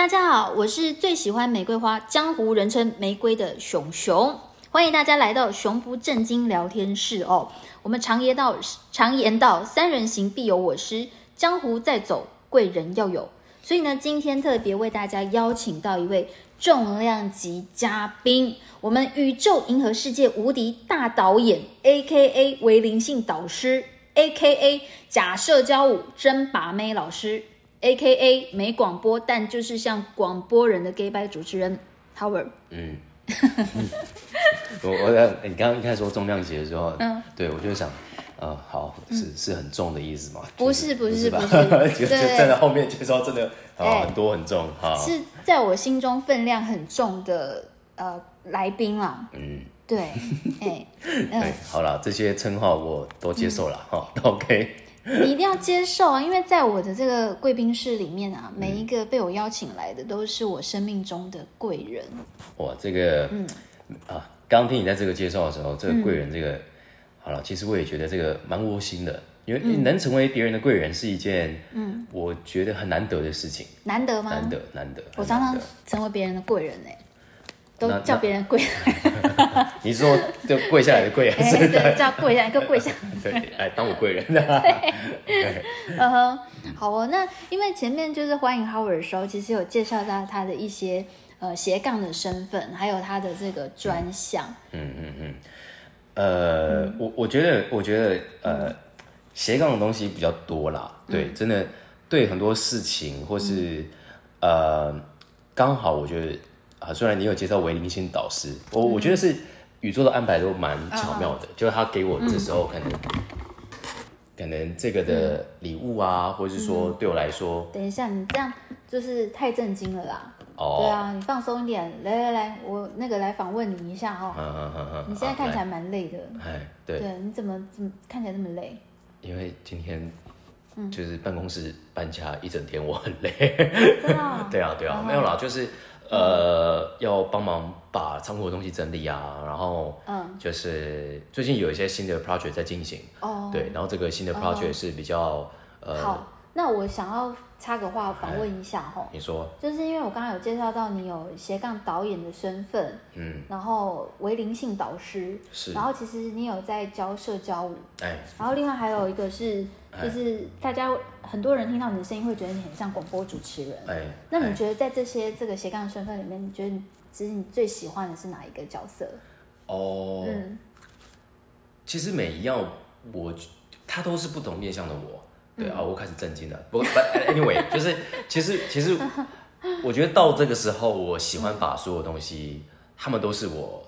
大家好，我是最喜欢玫瑰花，江湖人称玫瑰的熊熊，欢迎大家来到熊不正经聊天室哦。我们常言道，常言道，三人行必有我师，江湖在走，贵人要有。所以呢，今天特别为大家邀请到一位重量级嘉宾，我们宇宙银河世界无敌大导演，A.K.A. 为灵性导师，A.K.A. 假社交舞真把妹老师。A K A 没广播，但就是像广播人的 gay 拜主持人 Howard。嗯，我我你刚刚一开始说重量级的时候，嗯，对我就想，呃，好是是很重的意思吗？不是不是不是，就站 在后面介绍真的很多很重哈，是在我心中分量很重的呃来宾啦。嗯，对，哎，对，好了，这些称号我都接受了哈，OK。你一定要接受啊！因为在我的这个贵宾室里面啊，每一个被我邀请来的都是我生命中的贵人。哇，这个，嗯啊，刚刚听你在这个介绍的时候，这个贵人，这个好了，其实我也觉得这个蛮窝心的，因为能成为别人的贵人是一件，嗯，我觉得很难得的事情。难得吗？难得，难得。我常常成为别人的贵人哎。都叫别人跪，你说就跪下来的跪还是对叫跪下来，个跪下。对，哎，当我贵人。对，嗯哼，好哦。那因为前面就是欢迎 Howard 的时候，其实有介绍到他的一些呃斜杠的身份，还有他的这个专项。嗯嗯嗯。呃，我我觉得，我觉得呃斜杠的东西比较多啦。对，真的对很多事情或是呃刚好，我觉得。啊，虽然你有介绍为灵性导师，我我觉得是宇宙的安排都蛮巧妙的，就是他给我这时候可能可能这个的礼物啊，或者是说对我来说，等一下你这样就是太震惊了啦。哦，对啊，你放松一点，来来来，我那个来访问你一下哦。嗯嗯嗯嗯，你现在看起来蛮累的。哎，对，对，你怎么怎么看起来那么累？因为今天就是办公室搬家一整天，我很累。真的？对啊对啊，没有啦，就是。呃，要帮忙把仓库的东西整理啊，然后，嗯，就是最近有一些新的 project 在进行，哦，对，然后这个新的 project 是比较，呃，好，那我想要插个话访问一下哈，你说，就是因为我刚刚有介绍到你有斜杠导演的身份，嗯，然后为灵性导师，是，然后其实你有在教社交舞，哎，然后另外还有一个是。就是大家很多人听到你的声音会觉得你很像广播主持人。哎，那你觉得在这些这个斜杠身份里面，你觉得其实你最喜欢的是哪一个角色？哦，嗯，其实每一样我他都是不同面向的我。对啊，我开始震惊了。不，anyway，就是其实其实我觉得到这个时候，我喜欢把所有东西，他们都是我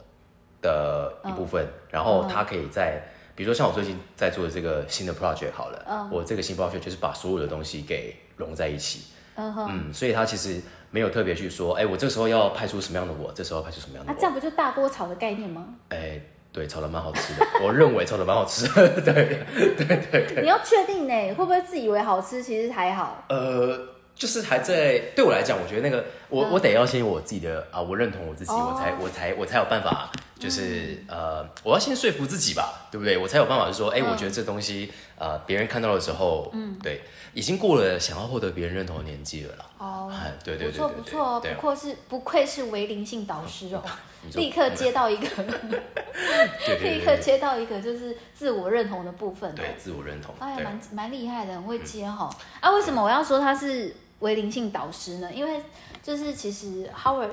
的一部分，然后他可以在。比如说像我最近在做的这个新的 project 好了，我这个新 project 就是把所有的东西给融在一起，嗯，所以它其实没有特别去说，哎，我这时候要拍出什么样的我，这时候拍出什么样的，那这样不就大锅炒的概念吗？哎，对，炒的蛮好吃的，我认为炒的蛮好吃，对对对对。你要确定呢，会不会自以为好吃，其实还好？呃，就是还在对我来讲，我觉得那个我我得要先我自己的啊，我认同我自己，我才我才我才有办法。就是呃，我要先说服自己吧，对不对？我才有办法就说，哎，我觉得这东西，呃，别人看到的时候，嗯，对，已经过了想要获得别人认同的年纪了啦。哦，对对对，不错不错，不愧是不愧是为灵性导师哦，立刻接到一个，立刻接到一个就是自我认同的部分。对，自我认同，哎呀，蛮蛮厉害的，很会接哈。啊，为什么我要说他是为灵性导师呢？因为就是其实 Howard。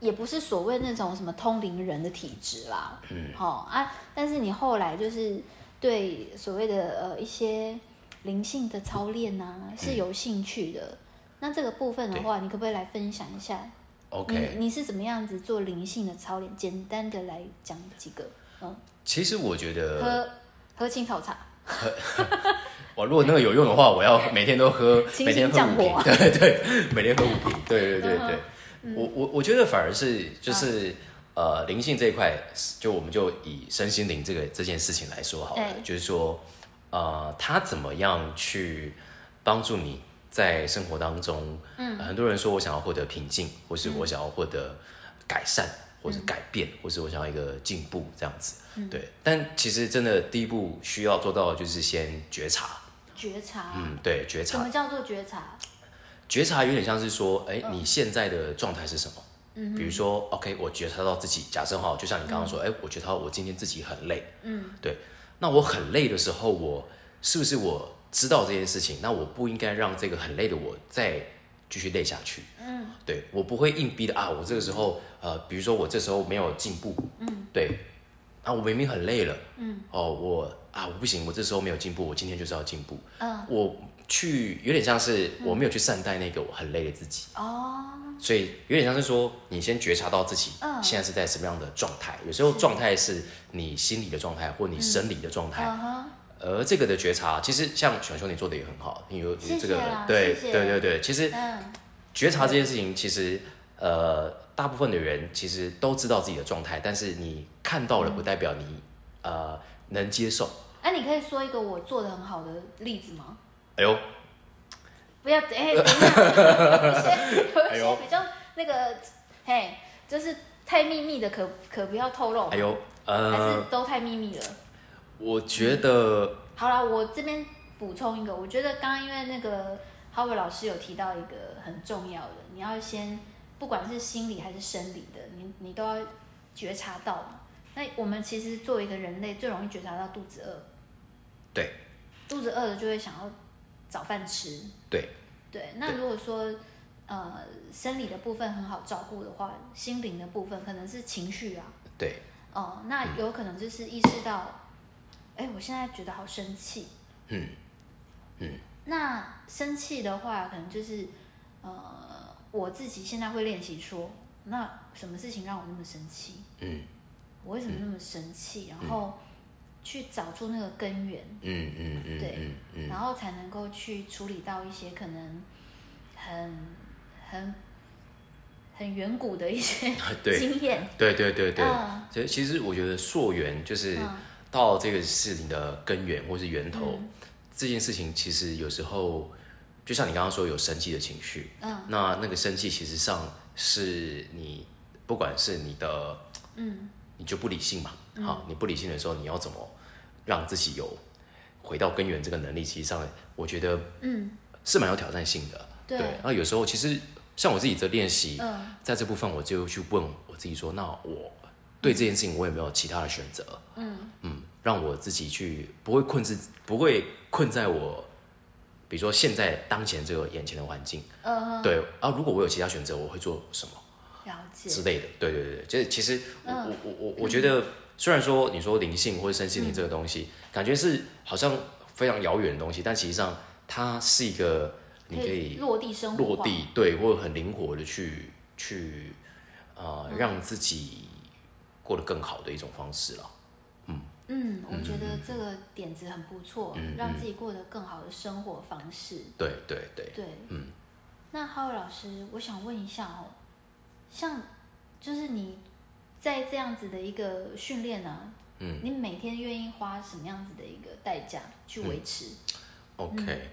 也不是所谓那种什么通灵人的体质啦，嗯，好啊，但是你后来就是对所谓的呃一些灵性的操练呐是有兴趣的，那这个部分的话，你可不可以来分享一下？OK，你是怎么样子做灵性的操练？简单的来讲几个，嗯，其实我觉得喝喝青草茶，我 如果那个有用的话，我要每天都喝，每天喝五瓶，对对对，每天喝五瓶，对对对对。我我我觉得反而是就是呃灵性这一块，就我们就以身心灵这个这件事情来说好了，就是说呃他怎么样去帮助你在生活当中，嗯，很多人说我想要获得平静，或是我想要获得改善，或者改变，或是我想要一个进步这样子，对，但其实真的第一步需要做到的就是先觉察，觉察，嗯，对，觉察，什么叫做觉察？觉察有点像是说，哎，你现在的状态是什么？嗯，比如说，OK，我觉察到自己，假设哈，就像你刚刚说，哎，我觉察到我今天自己很累，嗯，对，那我很累的时候，我是不是我知道这件事情？那我不应该让这个很累的我再继续累下去，嗯，对我不会硬逼的啊，我这个时候，呃，比如说我这时候没有进步，嗯，对，啊，我明明很累了，嗯，哦，我啊，我不行，我这时候没有进步，我今天就是要进步，嗯，我去有点像是我没有去善待那个我很累的自己，哦。所以有点像是说，你先觉察到自己现在是在什么样的状态。有时候状态是你心理的状态，或你生理的状态。而这个的觉察，其实像小兄你做的也很好，你有这个对对对对。其实觉察这件事情，其实呃，大部分的人其实都知道自己的状态，但是你看到了，不代表你呃能接受。哎，你可以说一个我做的很好的例子吗？哎呦。不要哎，等一下，有一些有一些比较那个，嘿，就是太秘密的，可可不要透露。哎呦，呃，还是都太秘密了。我觉得，好了，我这边补充一个，我觉得刚刚因为那个 Howard 老师有提到一个很重要的，你要先不管是心理还是生理的，你你都要觉察到嘛。那我们其实作为一个人类，最容易觉察到肚子饿。对。肚子饿了就会想要。找饭吃，对，对。那如果说，呃，生理的部分很好照顾的话，心灵的部分可能是情绪啊，对，哦，那有可能就是意识到，哎，我现在觉得好生气，嗯，嗯。那生气的话，可能就是，呃，我自己现在会练习说，那什么事情让我那么生气？嗯，我为什么那么生气？然后。去找出那个根源，嗯嗯嗯，对，然后才能够去处理到一些可能很很很远古的一些经验，对对对对，所以其实我觉得溯源就是到这个事情的根源或是源头，这件事情其实有时候就像你刚刚说有生气的情绪，嗯，那那个生气其实上是你不管是你的，嗯。你就不理性嘛？好，你不理性的时候，你要怎么让自己有回到根源这个能力？其实上，我觉得，嗯，是蛮有挑战性的。对。那有时候，其实像我自己的练习，在这部分，我就去问我自己说：，那我对这件事情，我有没有其他的选择？嗯嗯，让我自己去不会困自，不会困在我，比如说现在当前这个眼前的环境。嗯。对啊，如果我有其他选择，我会做什么？了解之类的，对对对就是其实我我我我我觉得，虽然说你说灵性或者身心灵这个东西，感觉是好像非常遥远的东西，但实际上它是一个你可以落地生活、落地对，或者很灵活的去去呃让自己过得更好的一种方式了。嗯嗯，我觉得这个点子很不错，让自己过得更好的生活方式。对对对对，嗯。那浩伟老师，我想问一下哦。像，就是你在这样子的一个训练呢，嗯，你每天愿意花什么样子的一个代价去维持？OK，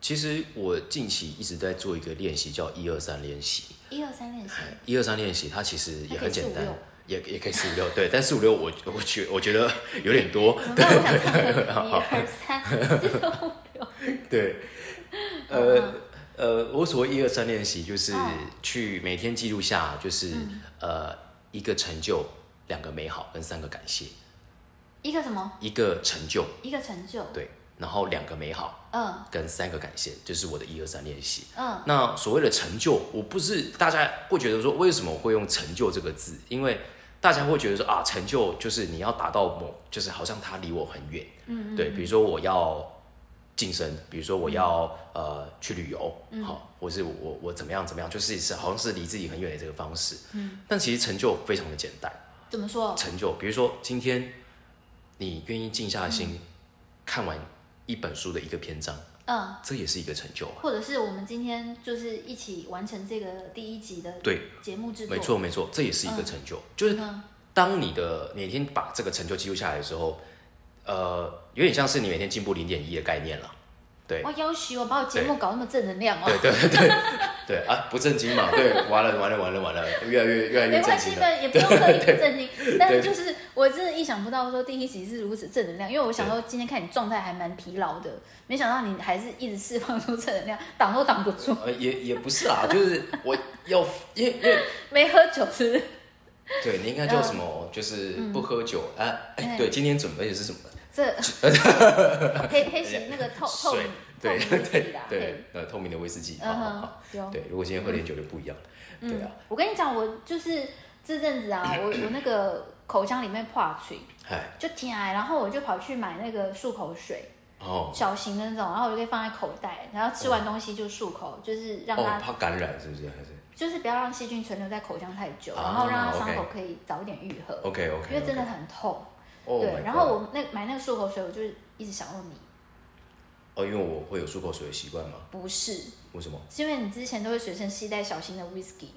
其实我近期一直在做一个练习，叫一二三练习。一二三练习，一二三练习，它其实也很简单，也也可以四五六，对，但四五六我我觉我觉得有点多，对，一二三四五六，对，呃。呃，我所谓一二三练习，就是去每天记录下，就是呃一个成就，两个美好跟三个感谢。一个什么？一个成就。一个成就。对，然后两个美好，嗯，跟三个感谢，就是我的一二三练习。嗯，那所谓的成就，我不是大家会觉得说为什么会用成就这个字，因为大家会觉得说啊，成就就是你要达到某，就是好像它离我很远。嗯，对，比如说我要。晋升，比如说我要呃去旅游，好，或是我我怎么样怎么样，就是是好像是离自己很远的这个方式。嗯，但其实成就非常的简单。怎么说？成就，比如说今天你愿意静下心看完一本书的一个篇章，嗯，这也是一个成就。或者是我们今天就是一起完成这个第一集的对节目制作，没错没错，这也是一个成就。就是当你的每天把这个成就记录下来的时候。呃，有点像是你每天进步零点一的概念了，对。我要求我把我节目搞那么正能量哦。对对对对 啊，不正经嘛，对，完了完了完了完了，越来越越来越没关系的，也不用刻意不正经。但是就是我真的意想不到说第一集是如此正能量，因为我想说今天看你状态还蛮疲劳的，没想到你还是一直释放出正能量，挡都挡不住。呃，也也不是啦，就是我要因为因为没喝酒是。对你应该叫什么？就是不喝酒啊？哎，对，今天准备的是什么？这 黑黑型那个透透明对对对呃透明的威士忌，好好好，对，如果今天喝点酒就不一样了，对啊。我跟你讲，我就是这阵子啊，我我那个口腔里面破水，就甜，然后我就跑去买那个漱口水，哦，小型的那种，然后我就可以放在口袋，然后吃完东西就漱口，就是让它怕感染，是不是？还是就是不要让细菌存留在口腔太久，然后让它伤口可以早点愈合。OK OK，因为真的很痛。对，然后我那买那个漱口水，我就一直想问你。哦，因为我会有漱口水的习惯吗？不是。为什么？是因为你之前都会随身携带小型的 whisky，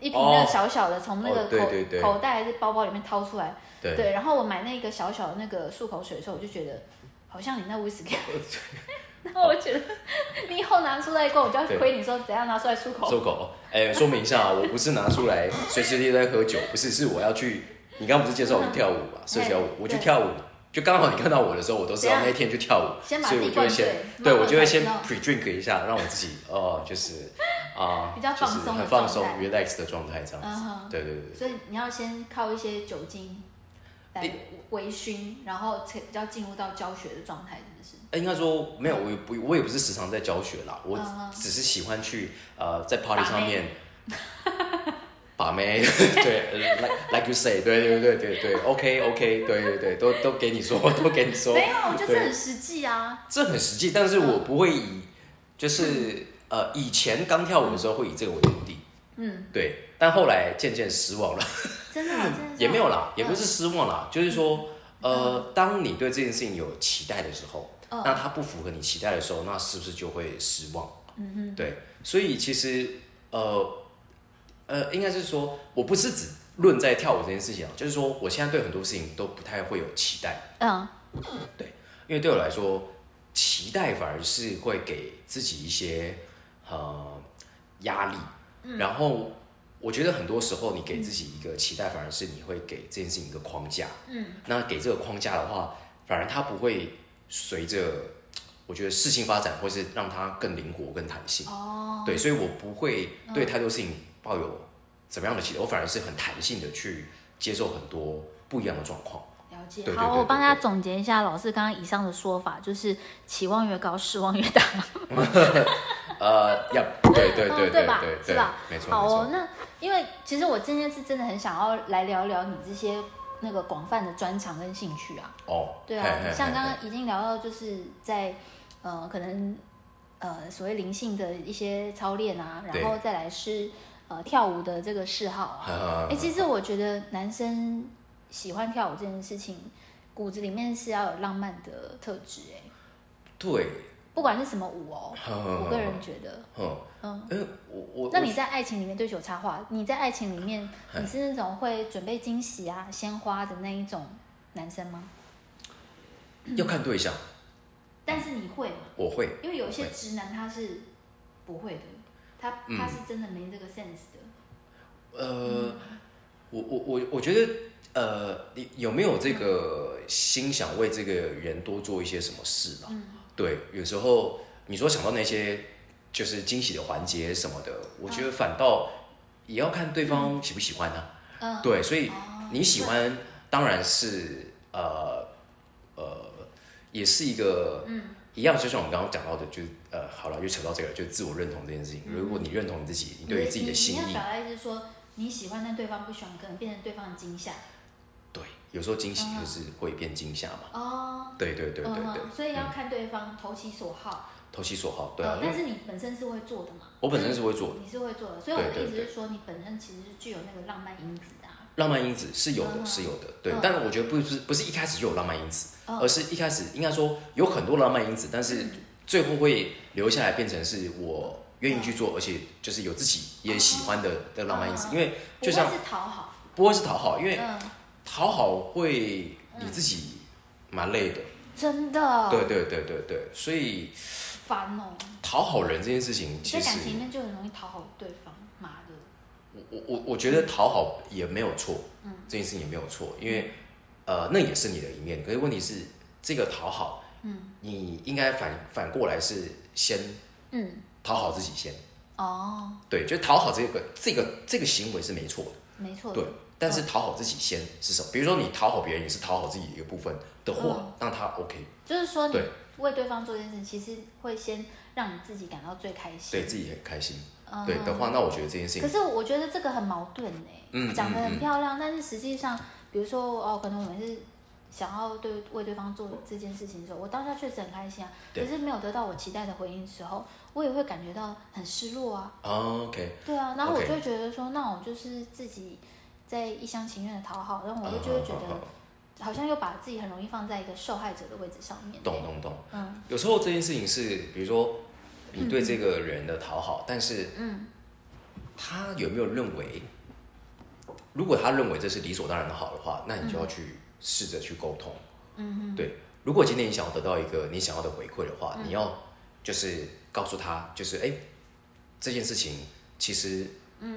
一瓶那个小小的，从那个口口袋还是包包里面掏出来。对。然后我买那个小小的那个漱口水的时候，我就觉得好像你那 whisky。然后我觉得你以后拿出来过，我就要亏你说怎样拿出来漱口。漱口，哎，说明一下啊，我不是拿出来随时都在喝酒，不是，是我要去。你刚刚不是介绍我跳舞嘛？社交舞，我去跳舞，就刚好你看到我的时候，我都知道那一天去跳舞，所以我就会先，对我就会先 pre drink 一下，让我自己哦，就是啊，比较放松，很放松 relax 的状态这样子。对对对。所以你要先靠一些酒精来微醺，然后才比较进入到教学的状态，真的是。应该说没有，我也不，我也不是时常在教学啦，我只是喜欢去呃在 party 上面。把妹，对，like like you say，对对对对对，OK OK，对对对，都都给你说，都给你说。没有，我觉得这很实际啊。这很实际，但是我不会以，就是呃，以前刚跳舞的时候会以这个为目的。嗯，对。但后来渐渐失望了。真的，也没有啦，也不是失望啦，就是说，呃，当你对这件事情有期待的时候，那它不符合你期待的时候，那是不是就会失望？嗯哼，对。所以其实，呃。呃，应该是说，我不是只论在跳舞这件事情啊，就是说，我现在对很多事情都不太会有期待。嗯，对，因为对我来说，期待反而是会给自己一些呃压力。嗯，然后我觉得很多时候，你给自己一个期待，反而是你会给这件事情一个框架。嗯，那给这个框架的话，反而它不会随着 我觉得事情发展，或是让它更灵活、更弹性。哦，对，所以我不会对太多事情。抱有怎么样的期待？我反而是很弹性的去接受很多不一样的状况。了解。好，我帮大家总结一下老师刚刚以上的说法，就是期望越高，失望越大。呃，要 对对对对吧？是吧？没错。好哦，那因为其实我今天是真的很想要来聊聊你这些那个广泛的专长跟兴趣啊。哦。对啊，像刚刚已经聊到，就是在呃，可能呃，所谓灵性的一些操练啊，然后再来是。呃，跳舞的这个嗜好啊，哎，其实我觉得男生喜欢跳舞这件事情，骨子里面是要有浪漫的特质，哎，对，不管是什么舞哦，我个人觉得，嗯嗯，我我，那你在爱情里面对手插话，你在爱情里面，你是那种会准备惊喜啊、鲜花的那一种男生吗？要看对象，但是你会吗？我会，因为有一些直男他是不会的。他他是真的没这个 sense 的。呃，我我我我觉得，呃，你有没有这个心想为这个人多做一些什么事吧？对，有时候你说想到那些就是惊喜的环节什么的，我觉得反倒也要看对方喜不喜欢呢。嗯，对，所以你喜欢当然是呃呃，也是一个嗯。一样，就像我们刚刚讲到的，就呃，好了，又扯到这个，就自我认同这件事情。如果你认同你自己，你对于自己的心意，你要表达意思说你喜欢，但对方不喜欢，可能变成对方的惊吓。对，有时候惊喜就是会变惊吓嘛。哦，对对对对对。所以要看对方投其所好。投其所好，对啊。但是你本身是会做的嘛？我本身是会做，你是会做的。所以我的意思是说，你本身其实是具有那个浪漫因子的。浪漫因子是有的，是有的，对。但是我觉得不是不是一开始就有浪漫因子，而是一开始应该说有很多浪漫因子，但是最后会留下来变成是我愿意去做，而且就是有自己也喜欢的的浪漫因子。因为就像是讨好，不会是讨好，因为讨好会你自己蛮累的，真的。对对对对对，所以烦哦。讨好人这件事情，其实在感情里面就很容易讨好对方。妈的，我我我我觉得讨好也没有错，嗯，这件事情也没有错，因为呃，那也是你的一面。可是问题是，这个讨好，嗯，你应该反反过来是先，嗯，讨好自己先。哦，对，就讨好这个这个这个行为是没错的，没错，对。但是讨好自己先是什么？比如说你讨好别人也是讨好自己的一个部分的话，那他 OK。就是说，你为对方做这件事，其实会先让你自己感到最开心，对自己很开心。对的话，那我觉得这件事情，可是我觉得这个很矛盾哎，讲的很漂亮，但是实际上，比如说哦，可能我们是想要对为对方做这件事情的时候，我当下确实很开心啊，可是没有得到我期待的回应的时候，我也会感觉到很失落啊。OK。对啊，然后我就会觉得说，那我就是自己。在一厢情愿的讨好，然后我就就会觉得，好像又把自己很容易放在一个受害者的位置上面。懂懂懂。嗯。有时候这件事情是，比如说你对这个人的讨好，但是，嗯，他有没有认为，如果他认为这是理所当然的好的话，那你就要去试着去沟通。嗯嗯。对，如果今天你想要得到一个你想要的回馈的话，你要就是告诉他，就是哎，这件事情其实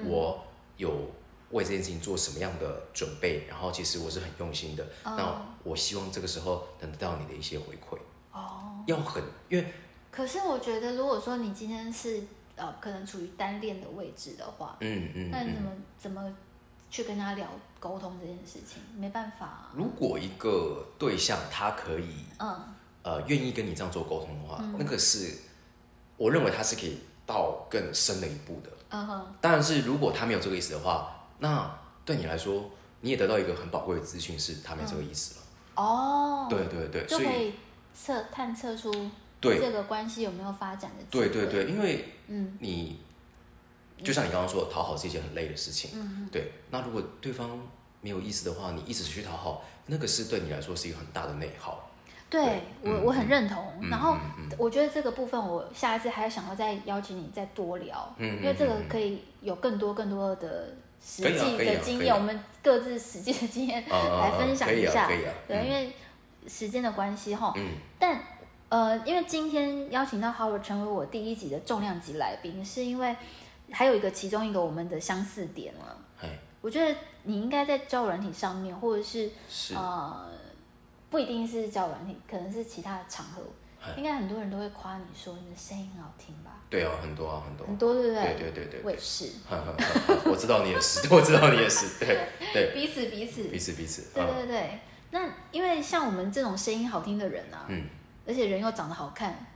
我有。为这件事情做什么样的准备？然后其实我是很用心的。那我希望这个时候能得到你的一些回馈。哦，要很因为。可是我觉得，如果说你今天是呃，可能处于单恋的位置的话，嗯嗯，那你怎么怎么去跟他聊沟通这件事情？没办法。如果一个对象他可以，嗯呃，愿意跟你这样做沟通的话，那个是我认为他是可以到更深的一步的。嗯哼。当然是如果他没有这个意思的话。那对你来说，你也得到一个很宝贵的资讯，是他没这个意思了。哦，对对对，就可以测探测出对这个关系有没有发展的。对对对，因为嗯，你就像你刚刚说，讨好是一件很累的事情。嗯嗯。对，那如果对方没有意思的话，你一直去讨好，那个是对你来说是一个很大的内耗。对我我很认同。然后我觉得这个部分，我下一次还要想要再邀请你再多聊，因为这个可以有更多更多的。实际的经验，我们各自实际的经验来分享一下。对，因为时间的关系哈。嗯。但呃，因为今天邀请到 Howard 成为我第一集的重量级来宾，是因为还有一个其中一个我们的相似点了。我觉得你应该在交友软体上面，或者是呃，不一定是交友软体，可能是其他的场合。应该很多人都会夸你说你的声音很好听吧？对啊，很多啊，很多，很多，对不对？对对对对，我也是。我知道你也是，我知道你也是，对对。彼此彼此彼此彼此。对对对，那因为像我们这种声音好听的人啊，嗯，而且人又长得好看，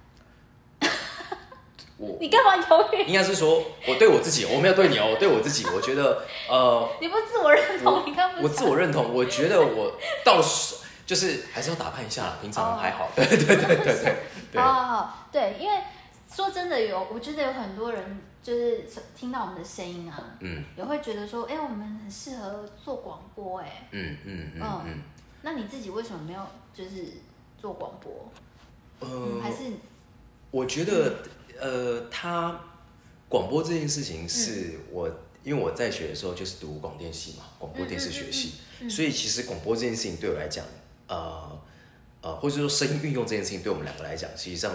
我你干嘛犹豫？应该是说我对我自己，我没有对你哦，我对我自己，我觉得呃，你不自我认同，你看我自我认同，我觉得我倒是。就是还是要打扮一下，平常还好。对对对对对对。好好好，对，因为说真的，有我觉得有很多人就是听到我们的声音啊，嗯，也会觉得说，哎，我们很适合做广播，哎，嗯嗯嗯嗯。那你自己为什么没有就是做广播？呃，还是我觉得，呃，他广播这件事情是我，因为我在学的时候就是读广电系嘛，广播电视学系，所以其实广播这件事情对我来讲。呃呃，或者说声音运用这件事情，对我们两个来讲，实际上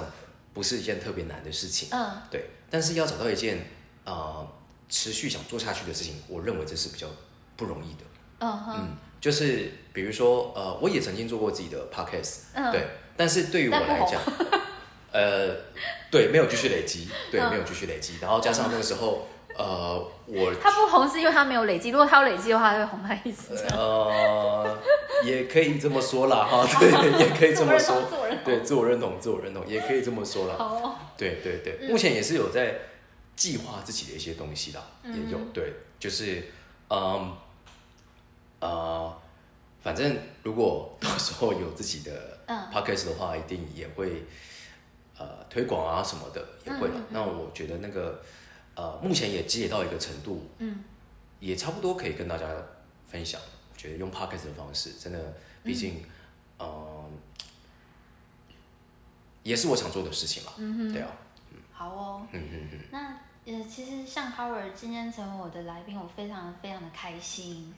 不是一件特别难的事情。嗯，对。但是要找到一件呃持续想做下去的事情，我认为这是比较不容易的。嗯，就是比如说呃，我也曾经做过自己的 podcast，对。但是对于我来讲，呃，对，没有继续累积，对，没有继续累积。然后加上那个时候。呃，我他不红是因为他没有累积，如果他有累积的话，他会红他一次。呃，也可以这么说啦，哈，对，也可以这么说，对，自我认同，自我认同，也可以这么说啦。好，对对对，目前也是有在计划自己的一些东西的，也有，对，就是嗯呃，反正如果到时候有自己的 podcast 的话，一定也会呃推广啊什么的，也会的。那我觉得那个。呃，目前也积累到一个程度，嗯，也差不多可以跟大家分享。我觉得用 podcast 的方式，真的，毕竟，嗯，也是我想做的事情嘛。嗯哼，对啊，嗯，好哦，嗯嗯嗯。那呃，其实像 Howard 今天成为我的来宾，我非常非常的开心。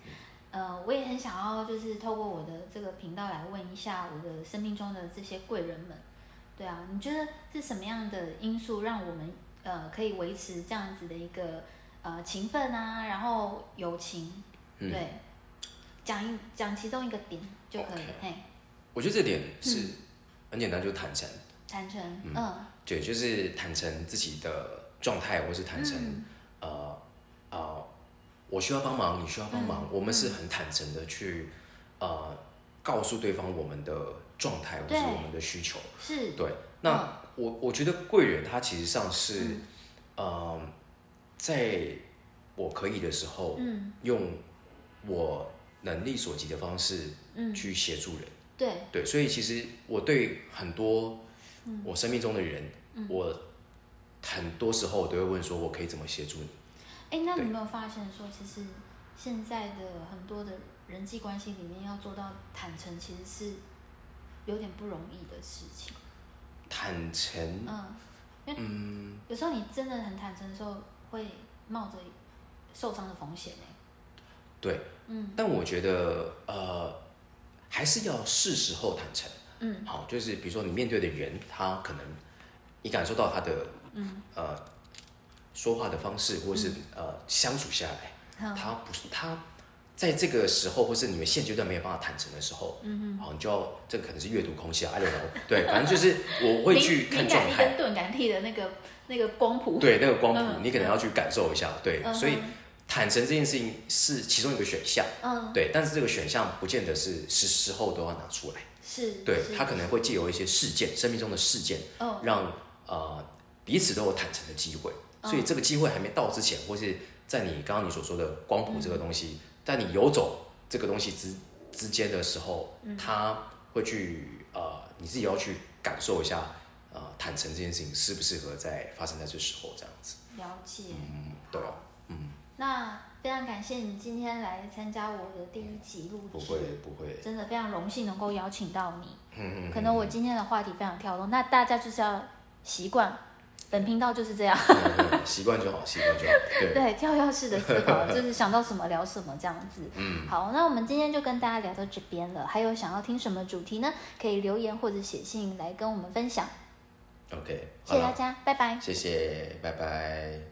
呃，我也很想要，就是透过我的这个频道来问一下我的生命中的这些贵人们。对啊，你觉得是什么样的因素让我们呃可以维持这样子的一个呃情分啊，然后友情？对，讲一讲其中一个点就可以。嘿，我觉得这点是很简单，就是坦诚。坦诚，嗯，对，就是坦诚自己的状态，或是坦诚，呃呃，我需要帮忙，你需要帮忙，我们是很坦诚的去呃告诉对方我们的状态或是我们的需求。是，对。那我我觉得贵人他其实上是，呃，在我可以的时候，嗯，用我能力所及的方式，嗯，去协助人。对，对，所以其实我对很多。我生命中的人，我很多时候我都会问说：“我可以怎么协助你？”哎，那你有没有发现说，其实现在的很多的人际关系里面，要做到坦诚，其实是有点不容易的事情。坦诚，嗯，嗯，有时候你真的很坦诚的时候，会冒着受伤的风险呢。对，嗯，但我觉得，呃，还是要是时候坦诚。嗯，好，就是比如说你面对的人，他可能你感受到他的，嗯，呃，说话的方式，或者是呃相处下来，他不是他在这个时候，或是你们现阶段没有办法坦诚的时候，嗯嗯，好，你就要这个可能是阅读空气啊，I don't know，对，反正就是我会去看状态，跟钝感力的那个那个光谱，对，那个光谱，你可能要去感受一下，对，所以坦诚这件事情是其中一个选项，嗯，对，但是这个选项不见得是时时候都要拿出来。是，对他可能会借由一些事件，生命中的事件，哦。让呃彼此都有坦诚的机会。所以这个机会还没到之前，或是在你刚刚你所说的光谱这个东西，在你游走这个东西之之间的时候，他会去呃你自己要去感受一下，呃坦诚这件事情适不适合在发生在这时候这样子。了解，嗯，对，嗯，那。非常感谢你今天来参加我的第一集录制，不会不会，真的非常荣幸能够邀请到你。嗯嗯可能我今天的话题非常跳动，那大家就是要习惯，本频道就是这样，习惯就好，习惯就好。对对，跳跃式的思考，就是想到什么聊什么这样子。嗯，好，那我们今天就跟大家聊到这边了。还有想要听什么主题呢？可以留言或者写信来跟我们分享。OK，谢谢大家，拜拜。谢谢，拜拜。